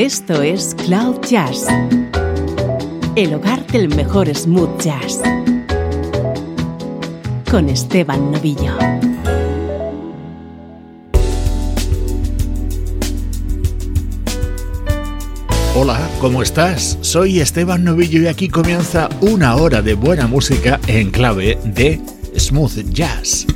Esto es Cloud Jazz, el hogar del mejor smooth jazz, con Esteban Novillo. Hola, ¿cómo estás? Soy Esteban Novillo y aquí comienza una hora de buena música en clave de smooth jazz.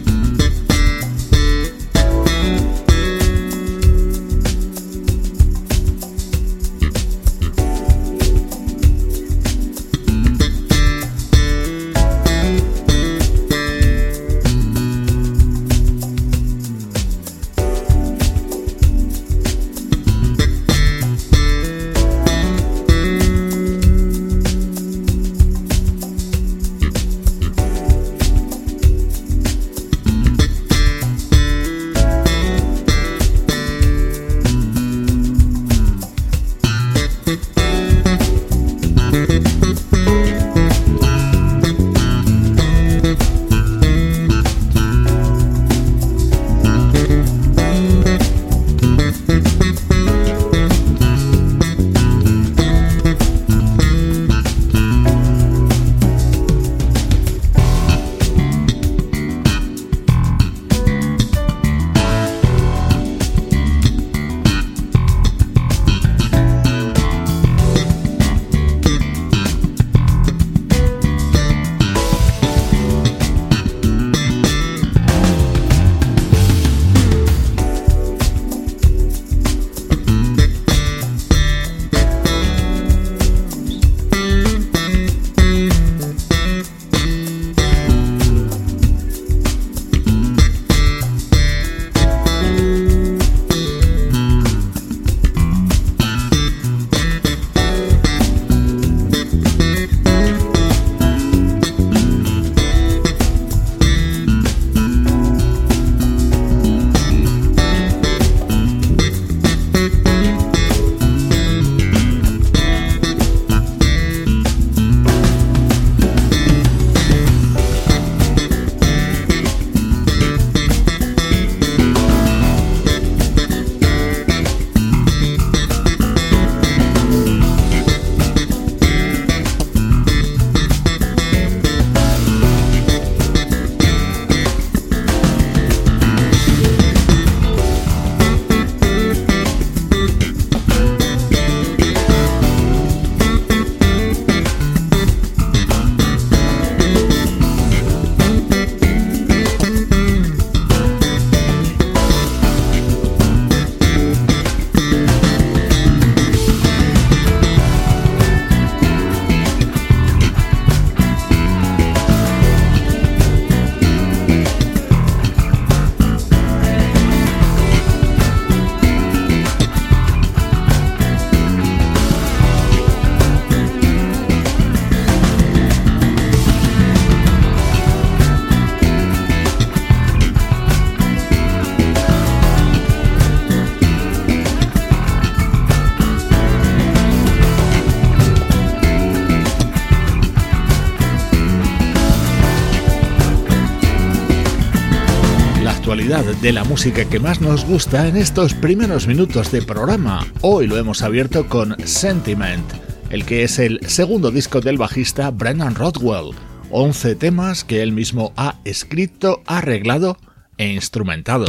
De la música que más nos gusta en estos primeros minutos de programa. Hoy lo hemos abierto con Sentiment, el que es el segundo disco del bajista Brennan Rodwell. 11 temas que él mismo ha escrito, arreglado e instrumentado.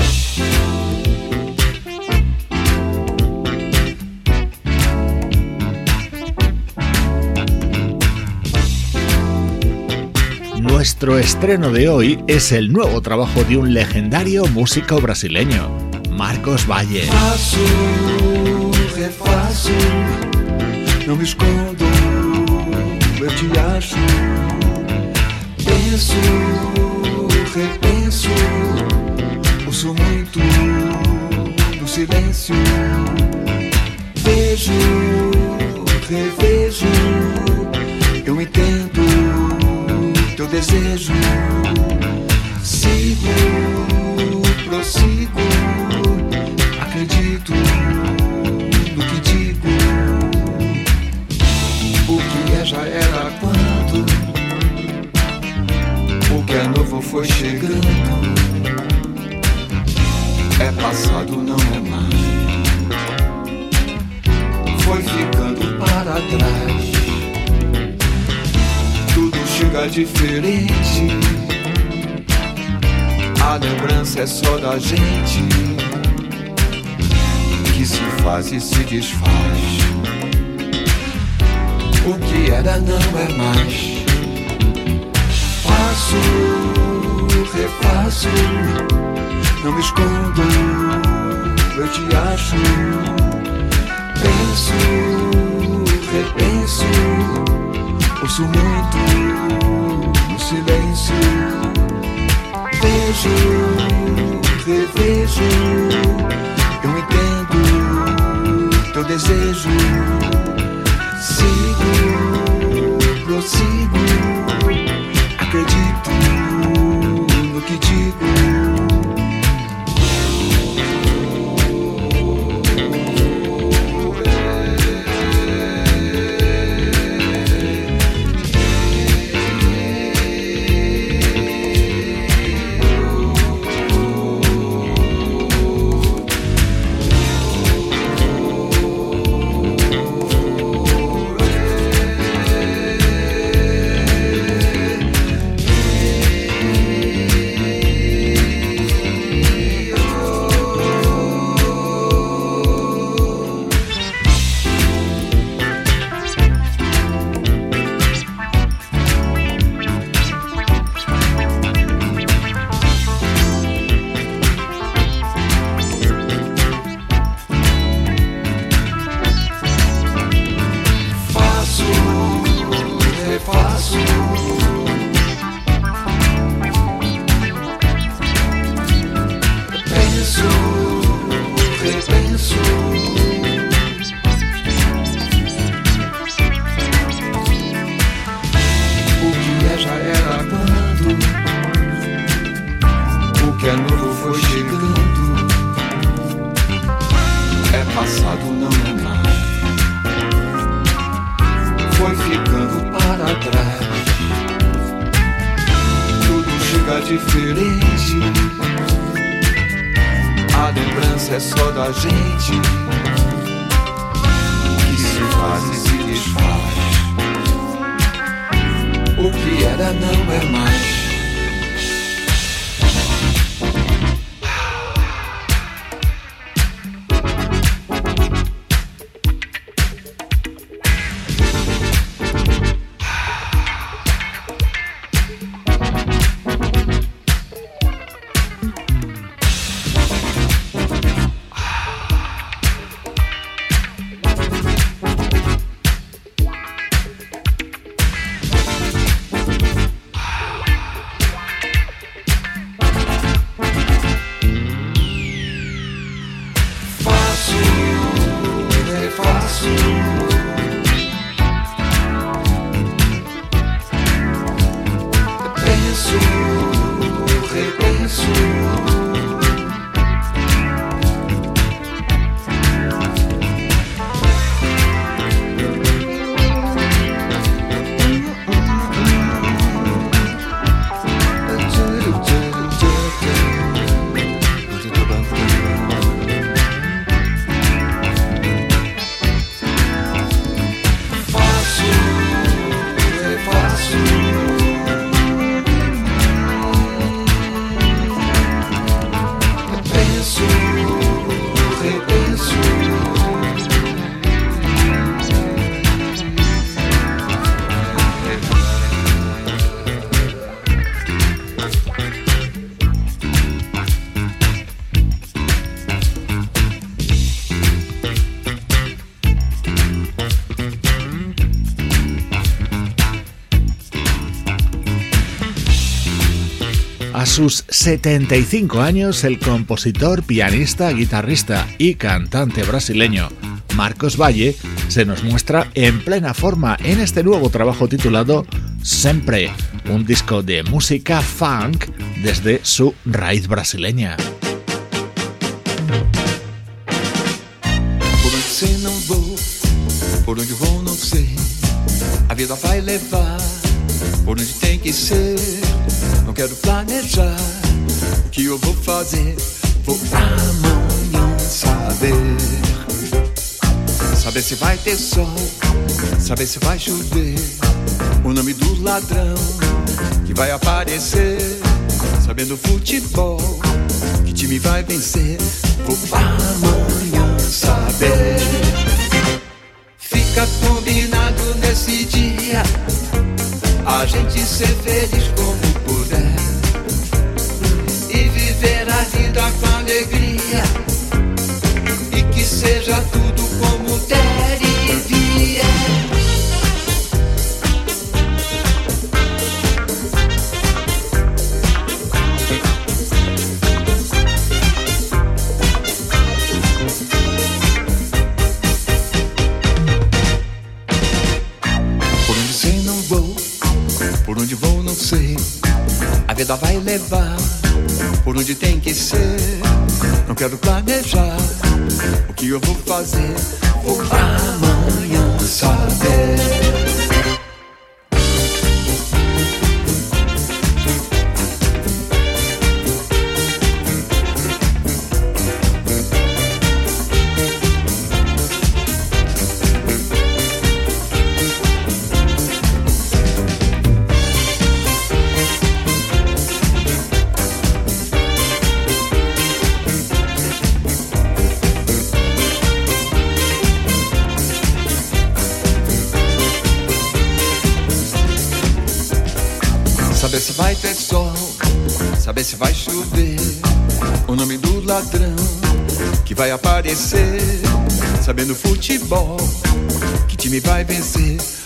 Nuestro estreno de hoy es el nuevo trabajo de un legendario músico brasileño, Marcos Valle. Faço, refaço, não me escondo, eu te acho. Penso, repenso, ouço muito no silêncio. Vejo, revejo, eu entendo teu desejo. Sigo, prossigo, acredito no que digo. O que é já era quando o que é novo foi chegando. É passado, não é mais. foi ficando para trás. Chega diferente. A lembrança é só da gente que se faz e se desfaz. O que era não é mais. Faço, refaço, não me escondo, eu te acho. Penso, repenso, ouço muito silêncio. Vejo, revejo, eu entendo teu desejo. Sigo, prossigo, diferente. A lembrança é só da gente que se faz e se desfaz. O que era não é mais. Sus 75 años, el compositor, pianista, guitarrista y cantante brasileño Marcos Valle se nos muestra en plena forma en este nuevo trabajo titulado Sempre, un disco de música funk desde su raíz brasileña. Por por vida por que ser. Quero planejar o que eu vou fazer. Vou amanhã saber. Saber se vai ter sol, saber se vai chover. O nome do ladrão que vai aparecer. Sabendo futebol, que time vai vencer. Vou amanhã saber. Fica combinado nesse dia. A gente ser feliz como puder. E viver a vida com alegria. E que seja tudo como der e vier. Vida vai levar por onde tem que ser. Não quero planejar o que eu vou fazer. Vou amanhã aparecer. Sabendo futebol, que time vai vencer.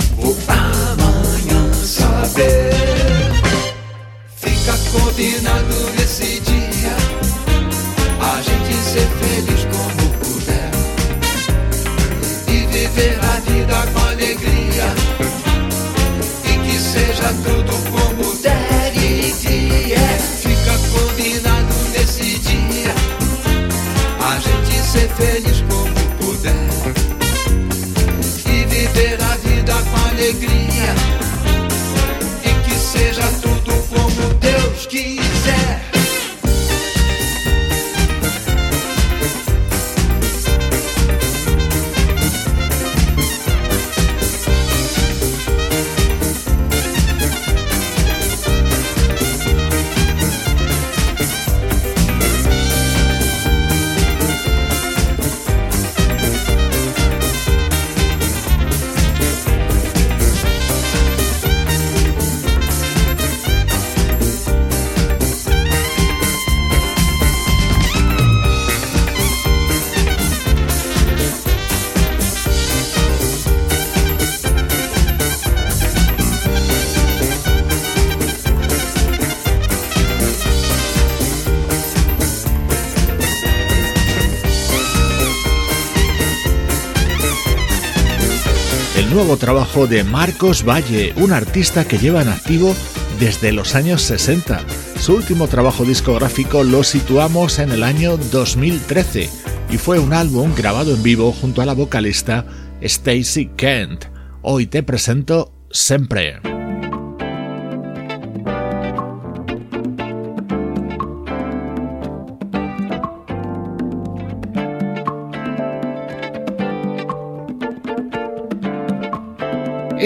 Trabajo de Marcos Valle, un artista que lleva en activo desde los años 60. Su último trabajo discográfico lo situamos en el año 2013 y fue un álbum grabado en vivo junto a la vocalista Stacy Kent. Hoy te presento Sempre.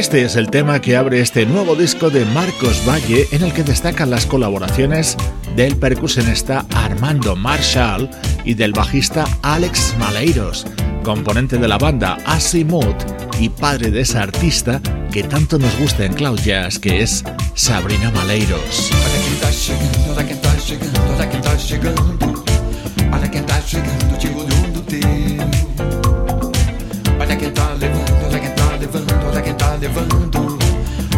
Este es el tema que abre este nuevo disco de Marcos Valle en el que destacan las colaboraciones del percusionista Armando Marshall y del bajista Alex Maleiros, componente de la banda Asimut y padre de esa artista que tanto nos gusta en Cloud que es Sabrina Maleiros. Levando, olha quem tá levando.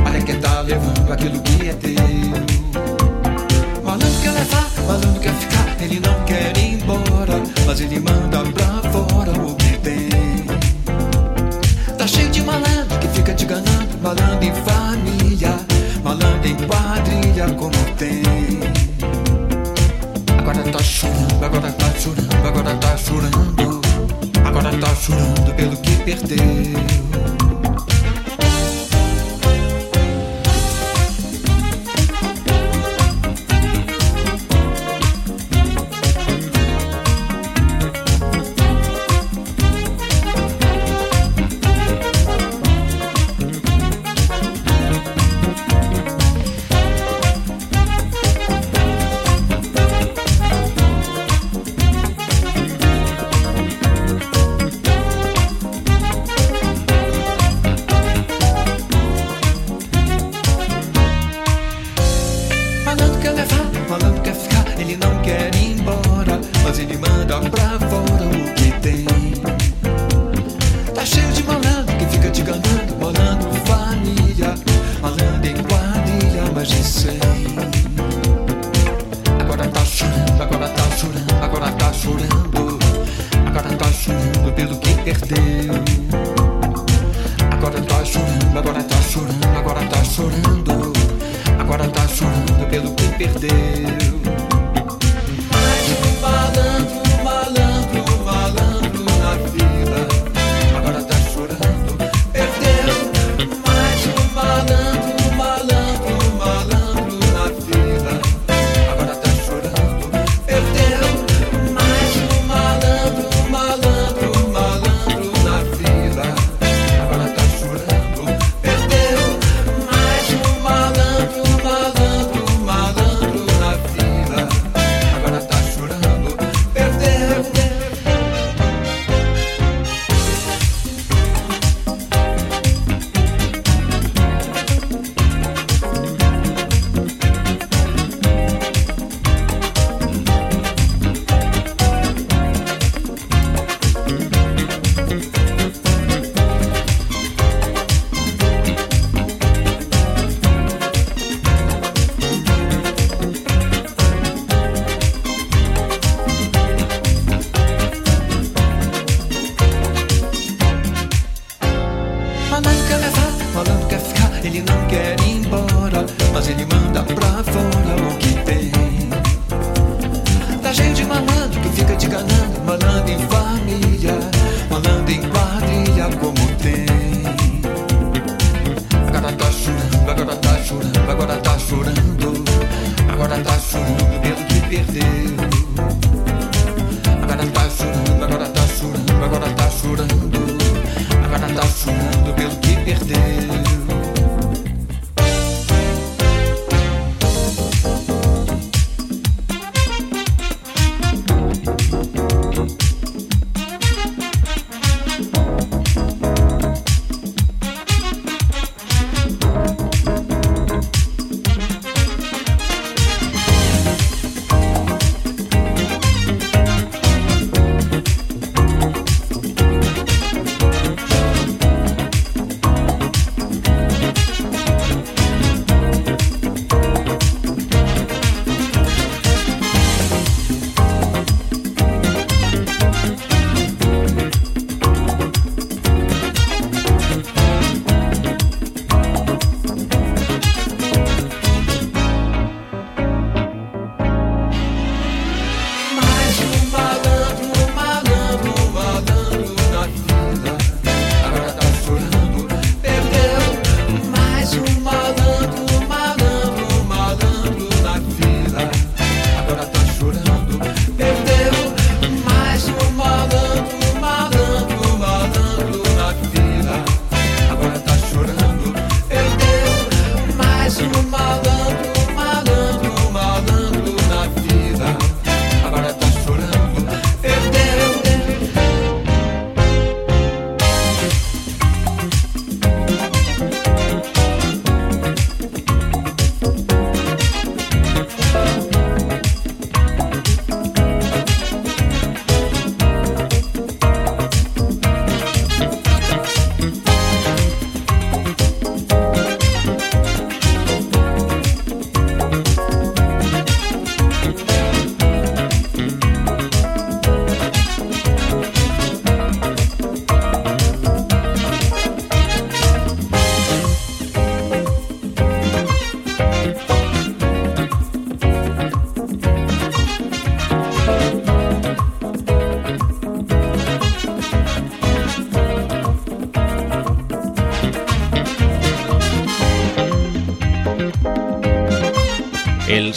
Olha quem tá levando aquilo que é teu. Malandro quer levar, malandro quer ficar, ele não quer ir embora. Mas ele manda pra fora o que tem. Tá cheio de malandro que fica te enganando, malandro em família, malandro em quadrilha como tem. Agora tá chorando, agora tá chorando, agora tá chorando, agora tá chorando pelo que perdeu.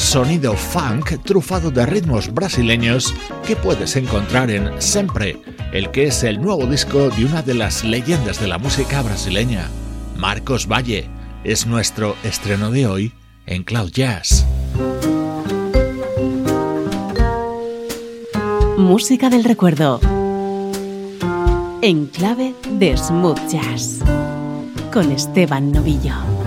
sonido funk trufado de ritmos brasileños que puedes encontrar en Sempre, el que es el nuevo disco de una de las leyendas de la música brasileña, Marcos Valle. Es nuestro estreno de hoy en Cloud Jazz. Música del recuerdo. En clave de smooth jazz. Con Esteban Novillo.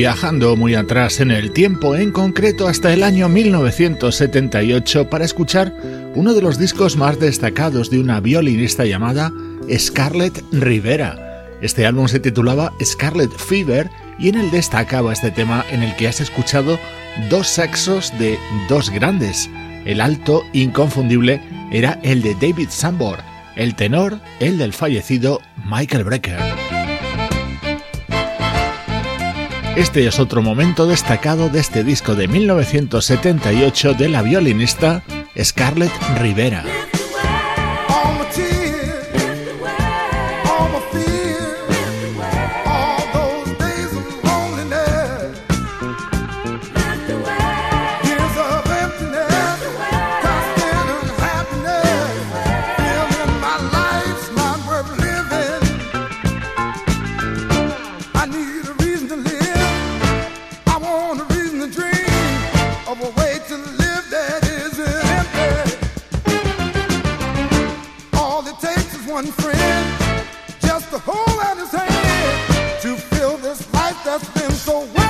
Viajando muy atrás en el tiempo, en concreto hasta el año 1978, para escuchar uno de los discos más destacados de una violinista llamada Scarlett Rivera. Este álbum se titulaba Scarlet Fever y en el destacaba este tema en el que has escuchado dos saxos de dos grandes. El alto inconfundible era el de David Sambor, el tenor el del fallecido Michael Brecker. Este es otro momento destacado de este disco de 1978 de la violinista Scarlett Rivera. that's been so well.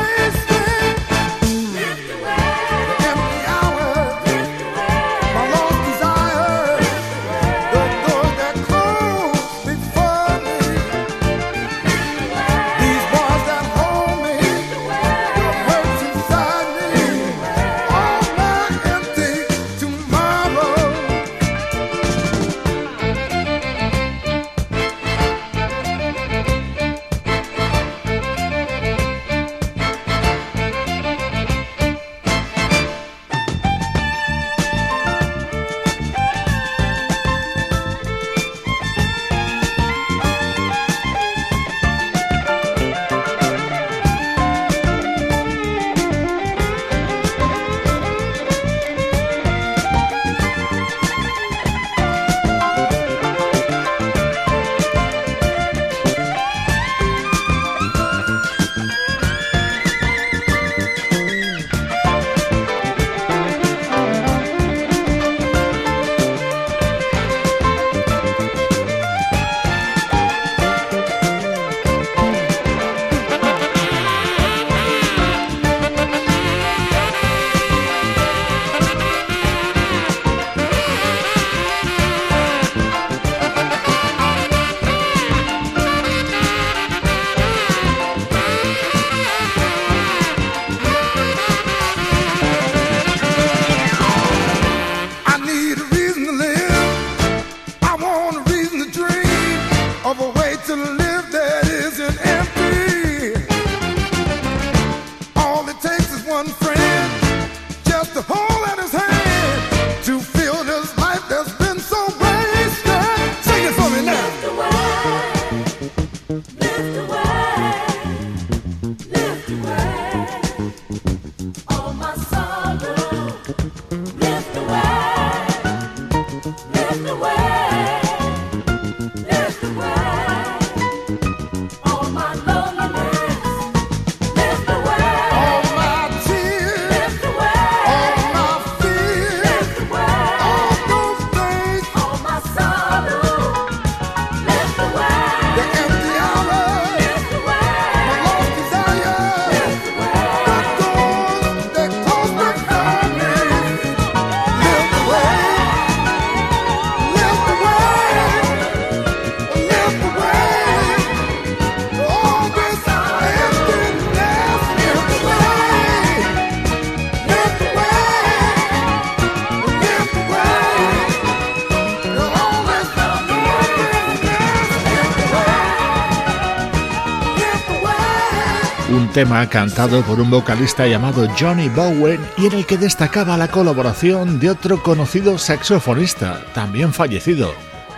Tema cantado por un vocalista llamado Johnny Bowen y en el que destacaba la colaboración de otro conocido saxofonista, también fallecido,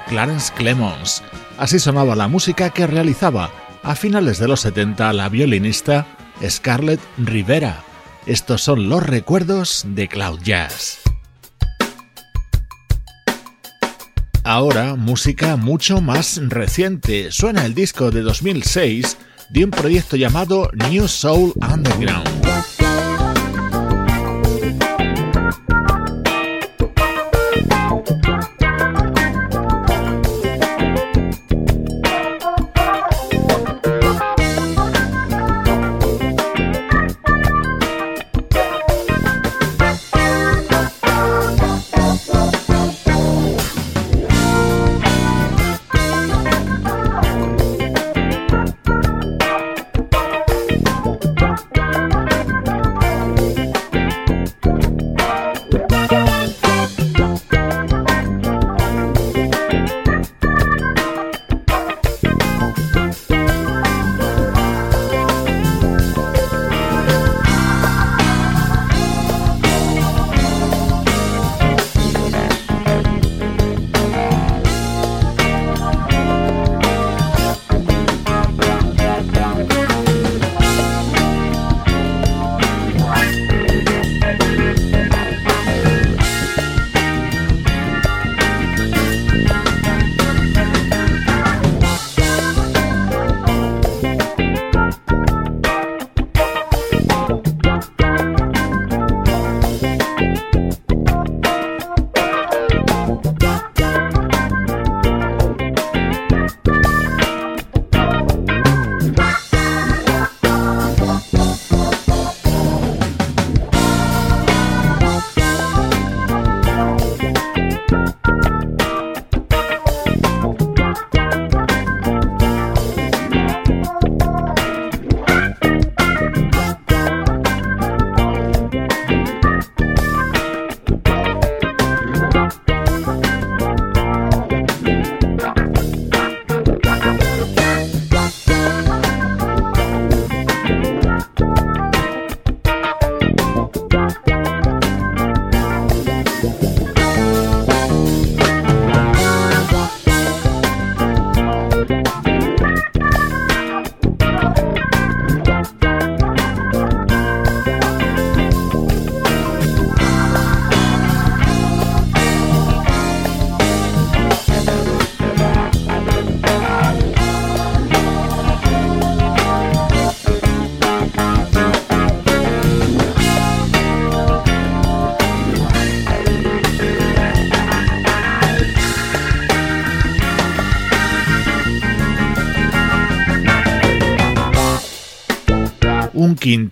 Clarence Clemons. Así sonaba la música que realizaba a finales de los 70 la violinista Scarlett Rivera. Estos son los recuerdos de Cloud Jazz. Ahora, música mucho más reciente. Suena el disco de 2006 de un proyecto llamado New Soul Underground.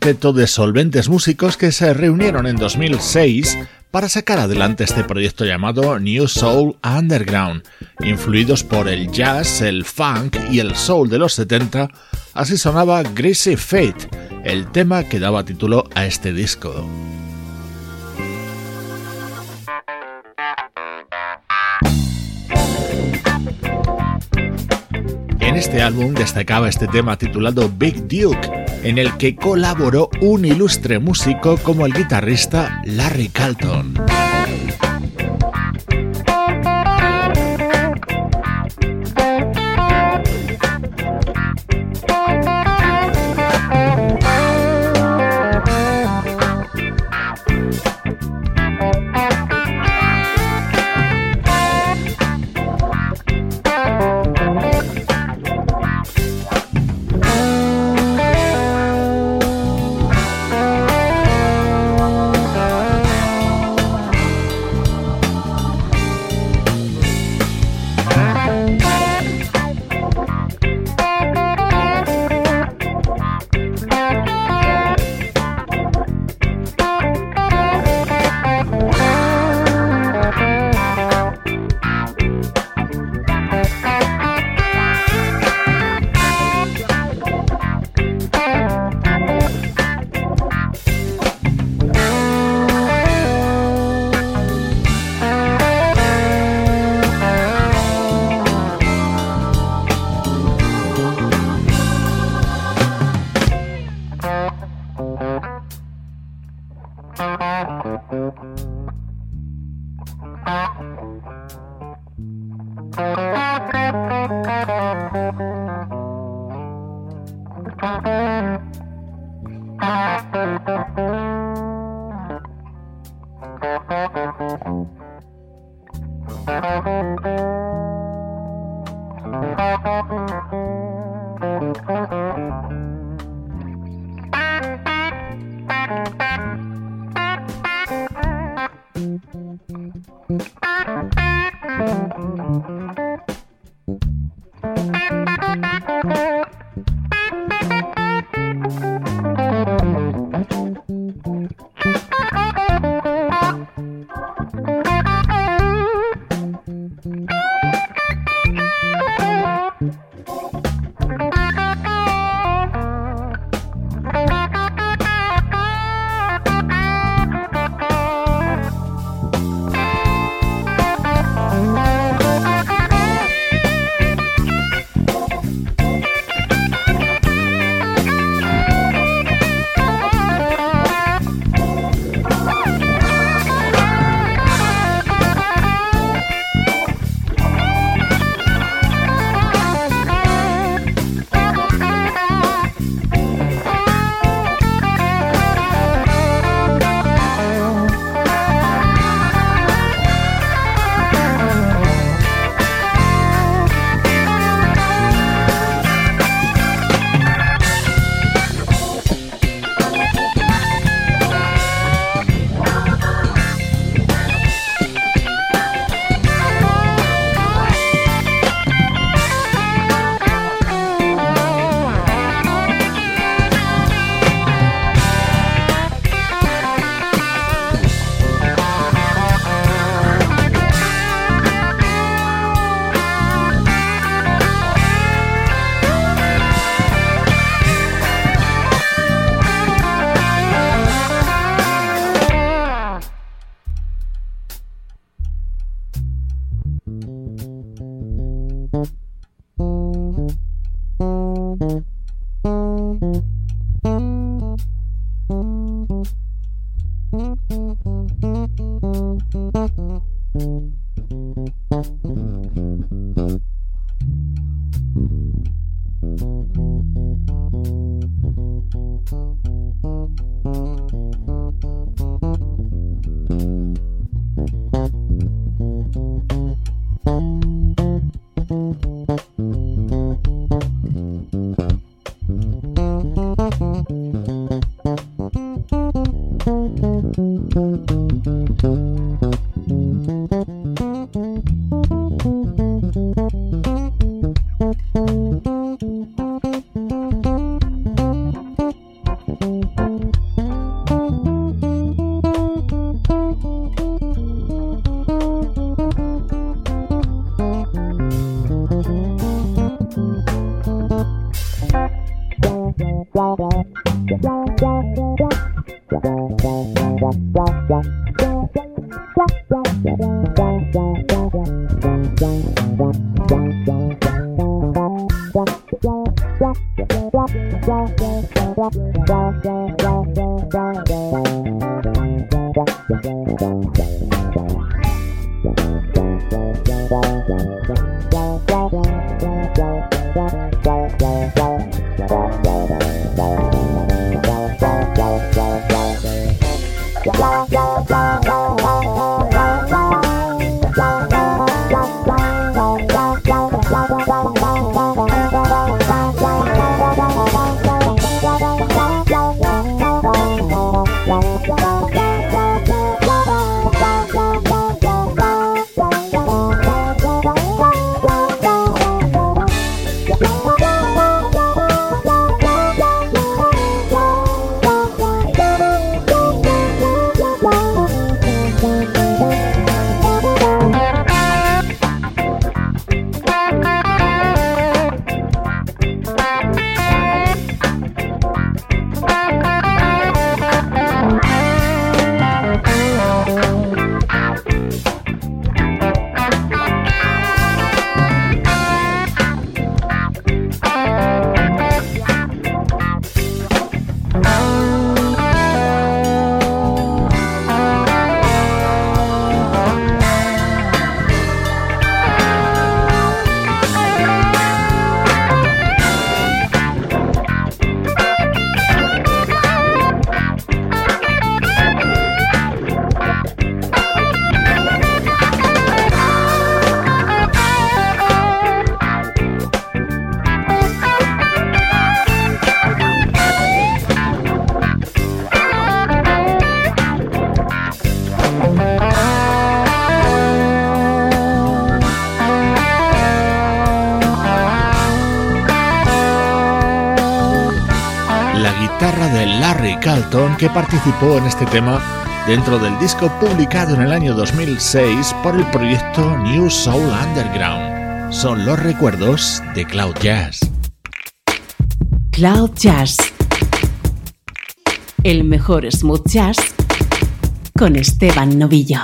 De solventes músicos que se reunieron en 2006 para sacar adelante este proyecto llamado New Soul Underground, influidos por el jazz, el funk y el soul de los 70, así sonaba Greasy Fate, el tema que daba título a este disco. En este álbum destacaba este tema titulado Big Duke, en el que colaboró un ilustre músico como el guitarrista Larry Carlton. Que participó en este tema dentro del disco publicado en el año 2006 por el proyecto New Soul Underground. Son los recuerdos de Cloud Jazz. Cloud Jazz. El mejor smooth jazz con Esteban Novillo.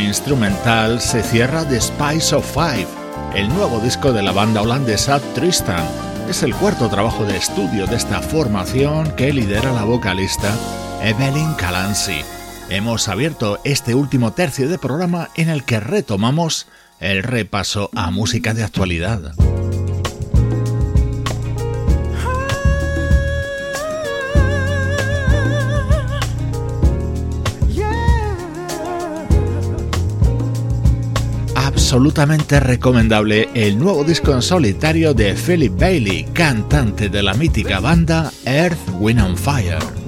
Instrumental se cierra The Spice of Five, el nuevo disco de la banda holandesa Tristan. Es el cuarto trabajo de estudio de esta formación que lidera la vocalista Evelyn Calancy. Hemos abierto este último tercio de programa en el que retomamos el repaso a música de actualidad. Absolutamente recomendable el nuevo disco en solitario de Philip Bailey, cantante de la mítica banda Earth, Wind and Fire.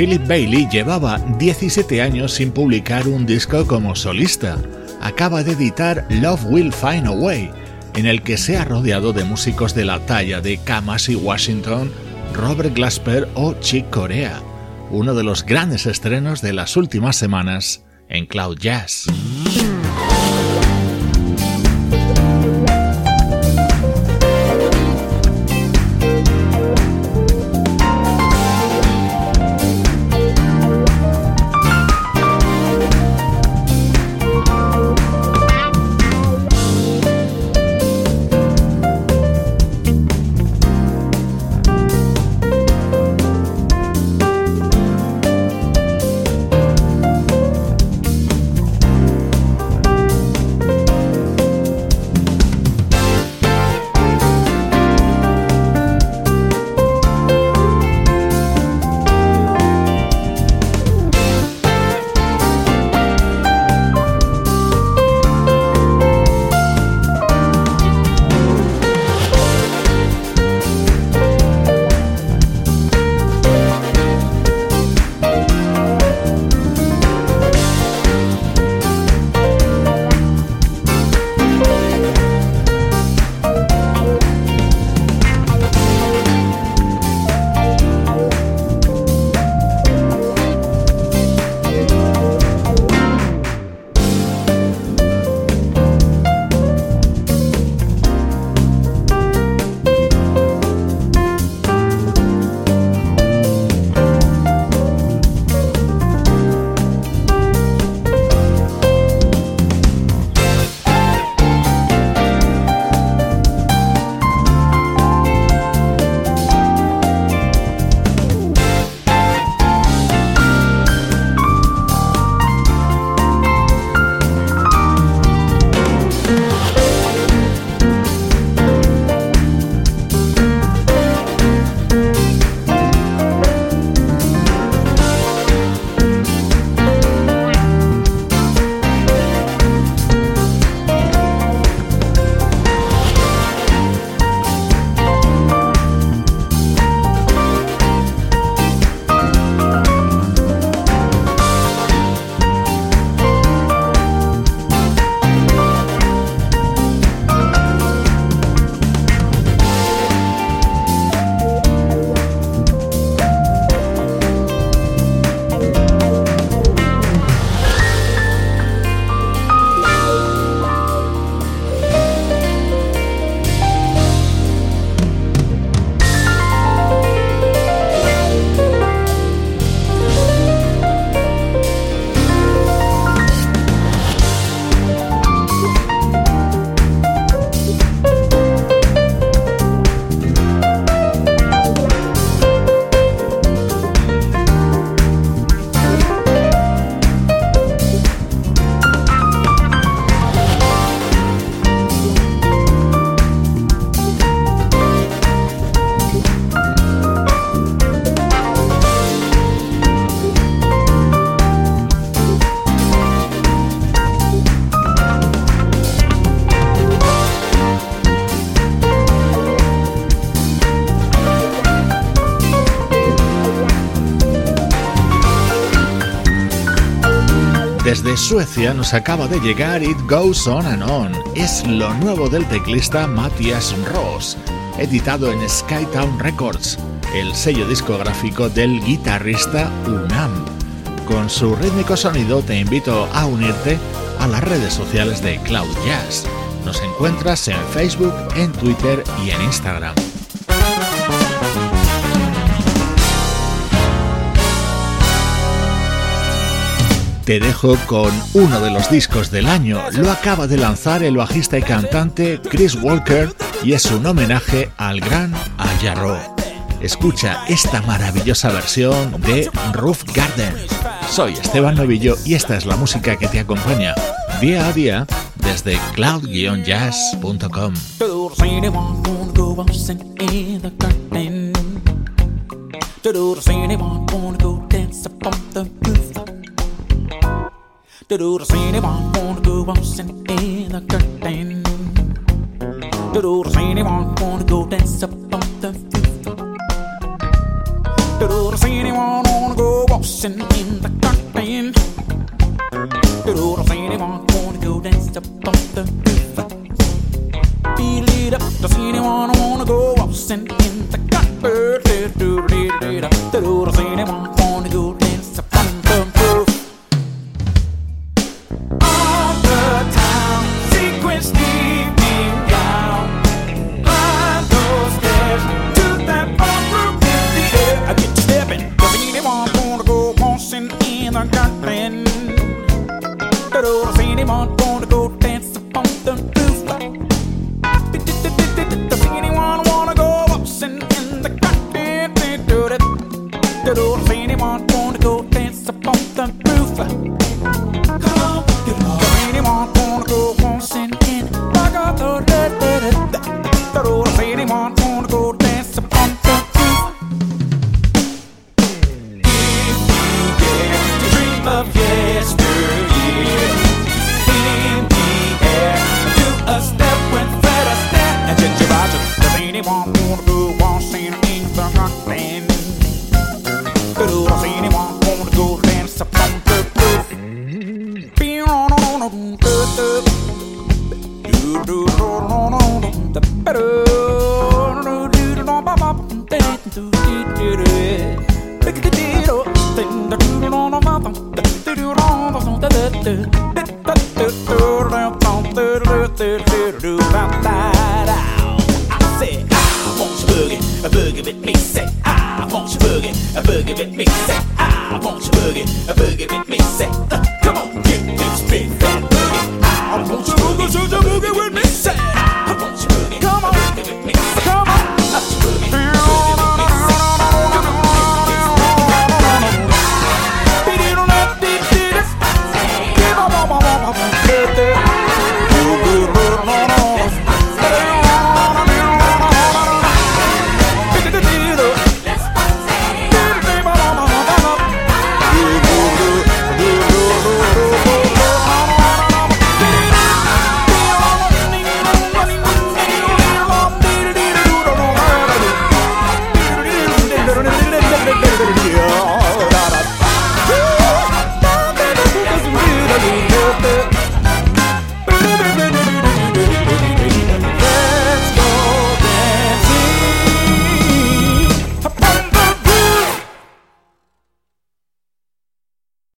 Philip Bailey llevaba 17 años sin publicar un disco como solista. Acaba de editar Love Will Find a Way, en el que se ha rodeado de músicos de la talla de Kamasi Washington, Robert Glasper o Chick Corea, uno de los grandes estrenos de las últimas semanas en Cloud Jazz. Suecia nos acaba de llegar It Goes On and On. Es lo nuevo del teclista Matthias Ross, editado en Skytown Records, el sello discográfico del guitarrista Unam. Con su rítmico sonido te invito a unirte a las redes sociales de Cloud Jazz. Nos encuentras en Facebook, en Twitter y en Instagram. Te dejo con uno de los discos del año. Lo acaba de lanzar el bajista y cantante Chris Walker y es un homenaje al gran Ayarro. Escucha esta maravillosa versión de Roof Garden. Soy Esteban Novillo y esta es la música que te acompaña día a día desde cloud-jazz.com. do do the city walk, wanna go waltzing in the curtain. Do do the city walk, wanna go dance up on the roof. Do do the city walk, wanna go waltzing in the curtain. Do do the city walk, wanna go dance up on the roof. Feel it up, the city walk, wanna go waltzing in the curtain. Do do do do do the city walk.